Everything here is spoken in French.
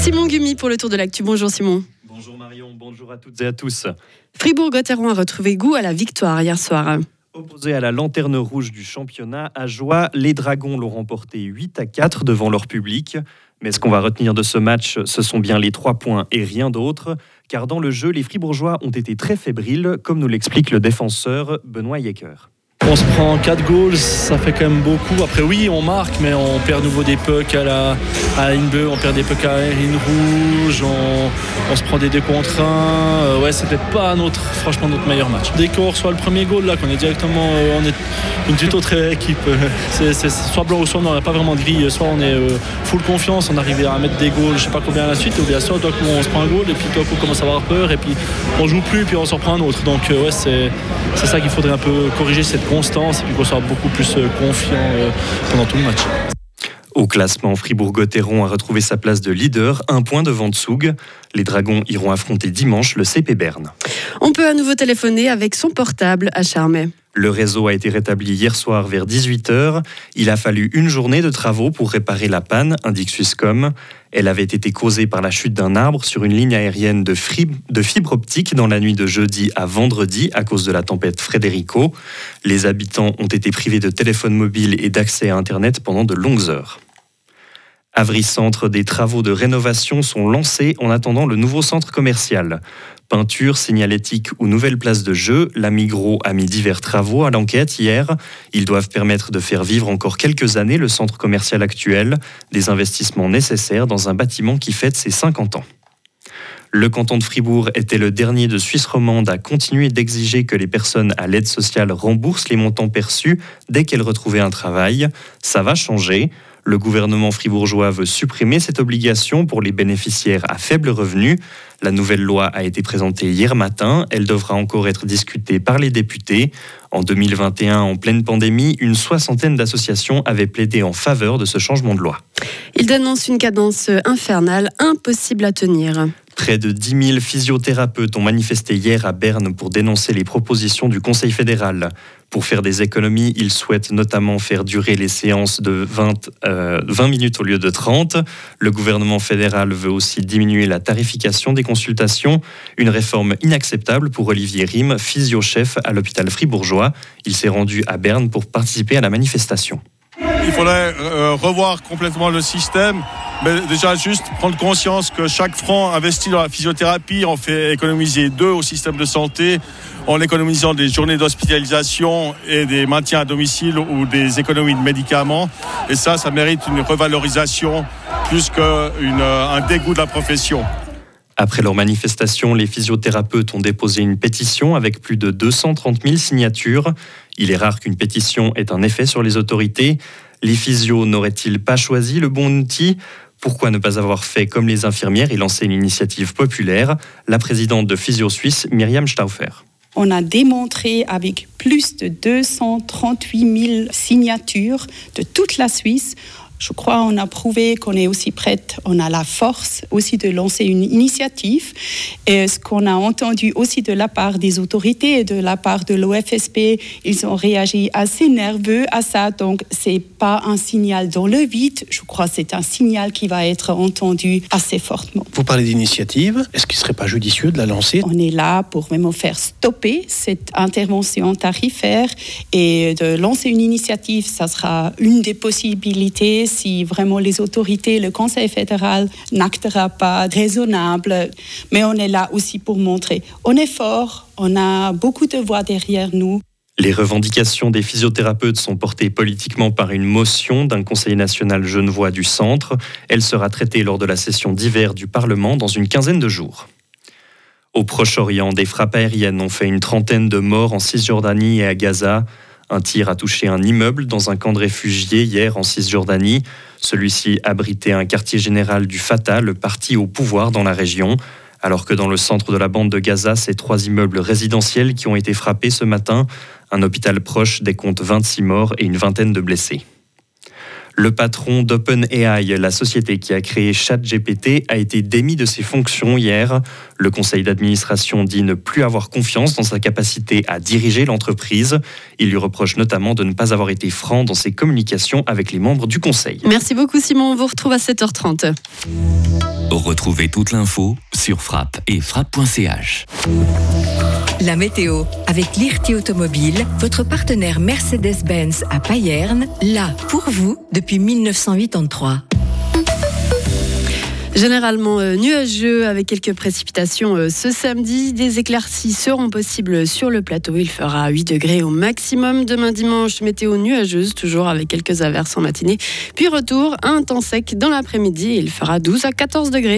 Simon Gumi pour le tour de l'actu. Bonjour Simon. Bonjour Marion, bonjour à toutes et à tous. Fribourg-Gotteron a retrouvé goût à la victoire hier soir. Opposés à la lanterne rouge du championnat, à Joie, les Dragons l'ont remporté 8 à 4 devant leur public. Mais ce qu'on va retenir de ce match, ce sont bien les trois points et rien d'autre. Car dans le jeu, les Fribourgeois ont été très fébriles, comme nous l'explique le défenseur Benoît Yecker. On se prend 4 goals, ça fait quand même beaucoup. Après oui, on marque, mais on perd nouveau des pucks à la, à on perd des pucks à la rouge, on, se prend des 2 contre 1. Euh, ouais, c'était pas notre, franchement notre meilleur match. Dès qu'on reçoit le premier goal, là, qu'on est directement, euh, on est une toute autre équipe. Soit blanc ou soit on n'a pas vraiment de grille. Soit on est euh, full confiance, on arrive à mettre des goals, je sais pas combien à la suite, ou bien soit on se prend un goal et puis toi on commence à avoir peur et puis on joue plus et puis on s'en prend un autre. Donc ouais, c'est, c'est ça qu'il faudrait un peu corriger cette constance et puis qu'on soit beaucoup plus euh, confiant euh, pendant tout le match. Au classement, Fribourg-Gotteron a retrouvé sa place de leader, un point devant Tsug. Les Dragons iront affronter dimanche le CP Berne. On peut à nouveau téléphoner avec son portable à Charmey. Le réseau a été rétabli hier soir vers 18h. Il a fallu une journée de travaux pour réparer la panne, indique Swisscom. Elle avait été causée par la chute d'un arbre sur une ligne aérienne de, fibre optique dans la nuit de jeudi à vendredi à cause de la tempête Frederico. Les habitants ont été privés de téléphone mobile et d'accès à Internet pendant de longues heures. Avry Centre, des travaux de rénovation sont lancés en attendant le nouveau centre commercial. Peinture, signalétique ou nouvelle place de jeu, la Migros a mis divers travaux à l'enquête hier. Ils doivent permettre de faire vivre encore quelques années le centre commercial actuel, des investissements nécessaires dans un bâtiment qui fête ses 50 ans. Le canton de Fribourg était le dernier de Suisse romande à continuer d'exiger que les personnes à l'aide sociale remboursent les montants perçus dès qu'elles retrouvaient un travail. Ça va changer. Le gouvernement fribourgeois veut supprimer cette obligation pour les bénéficiaires à faible revenu. La nouvelle loi a été présentée hier matin. Elle devra encore être discutée par les députés. En 2021, en pleine pandémie, une soixantaine d'associations avaient plaidé en faveur de ce changement de loi. Il dénonce une cadence infernale impossible à tenir. Près de 10 000 physiothérapeutes ont manifesté hier à Berne pour dénoncer les propositions du Conseil fédéral. Pour faire des économies, ils souhaitent notamment faire durer les séances de 20, 20 euh, minutes au lieu de 30. Le gouvernement fédéral veut aussi diminuer la tarification des consultations, une réforme inacceptable pour Olivier Rime, physio-chef à l'hôpital fribourgeois. Il s'est rendu à Berne pour participer à la manifestation. Il faudrait euh, revoir complètement le système mais déjà juste prendre conscience que chaque franc investi dans la physiothérapie, on fait économiser deux au système de santé en économisant des journées d'hospitalisation et des maintiens à domicile ou des économies de médicaments. Et ça, ça mérite une revalorisation plus qu'un euh, dégoût de la profession. Après leur manifestation, les physiothérapeutes ont déposé une pétition avec plus de 230 000 signatures. Il est rare qu'une pétition ait un effet sur les autorités. Les physios n'auraient-ils pas choisi le bon outil? Pourquoi ne pas avoir fait comme les infirmières et lancer une initiative populaire? La présidente de Physio Suisse, Myriam Stauffer. On a démontré avec plus de 238 000 signatures de toute la Suisse je crois qu'on a prouvé qu'on est aussi prête, on a la force aussi de lancer une initiative. Et ce qu'on a entendu aussi de la part des autorités et de la part de l'OFSP, ils ont réagi assez nerveux à ça. Donc, c'est pas un signal dans le vide. Je crois que c'est un signal qui va être entendu assez fortement. Vous parlez d'initiative. Est-ce qu'il ne serait pas judicieux de la lancer? On est là pour vraiment faire stopper cette intervention tarifaire et de lancer une initiative. Ça sera une des possibilités si vraiment les autorités, le Conseil fédéral n'actera pas raisonnable. Mais on est là aussi pour montrer, on est fort, on a beaucoup de voix derrière nous. Les revendications des physiothérapeutes sont portées politiquement par une motion d'un Conseil national genevois du centre. Elle sera traitée lors de la session d'hiver du Parlement dans une quinzaine de jours. Au Proche-Orient, des frappes aériennes ont fait une trentaine de morts en Cisjordanie et à Gaza. Un tir a touché un immeuble dans un camp de réfugiés hier en Cisjordanie. Celui-ci abritait un quartier général du Fatah, le parti au pouvoir dans la région. Alors que dans le centre de la bande de Gaza, c'est trois immeubles résidentiels qui ont été frappés ce matin. Un hôpital proche décompte 26 morts et une vingtaine de blessés. Le patron d'OpenAI, la société qui a créé ChatGPT, a été démis de ses fonctions hier. Le conseil d'administration dit ne plus avoir confiance dans sa capacité à diriger l'entreprise. Il lui reproche notamment de ne pas avoir été franc dans ses communications avec les membres du conseil. Merci beaucoup Simon, on vous retrouve à 7h30. Retrouvez toute l'info sur frappe et frappe.ch. La météo, avec l'IRT Automobile, votre partenaire Mercedes-Benz à Payerne, là pour vous depuis 1983. Généralement euh, nuageux avec quelques précipitations euh, ce samedi. Des éclaircies seront possibles sur le plateau. Il fera 8 degrés au maximum. Demain dimanche, météo nuageuse, toujours avec quelques averses en matinée. Puis retour à un temps sec dans l'après-midi. Il fera 12 à 14 degrés.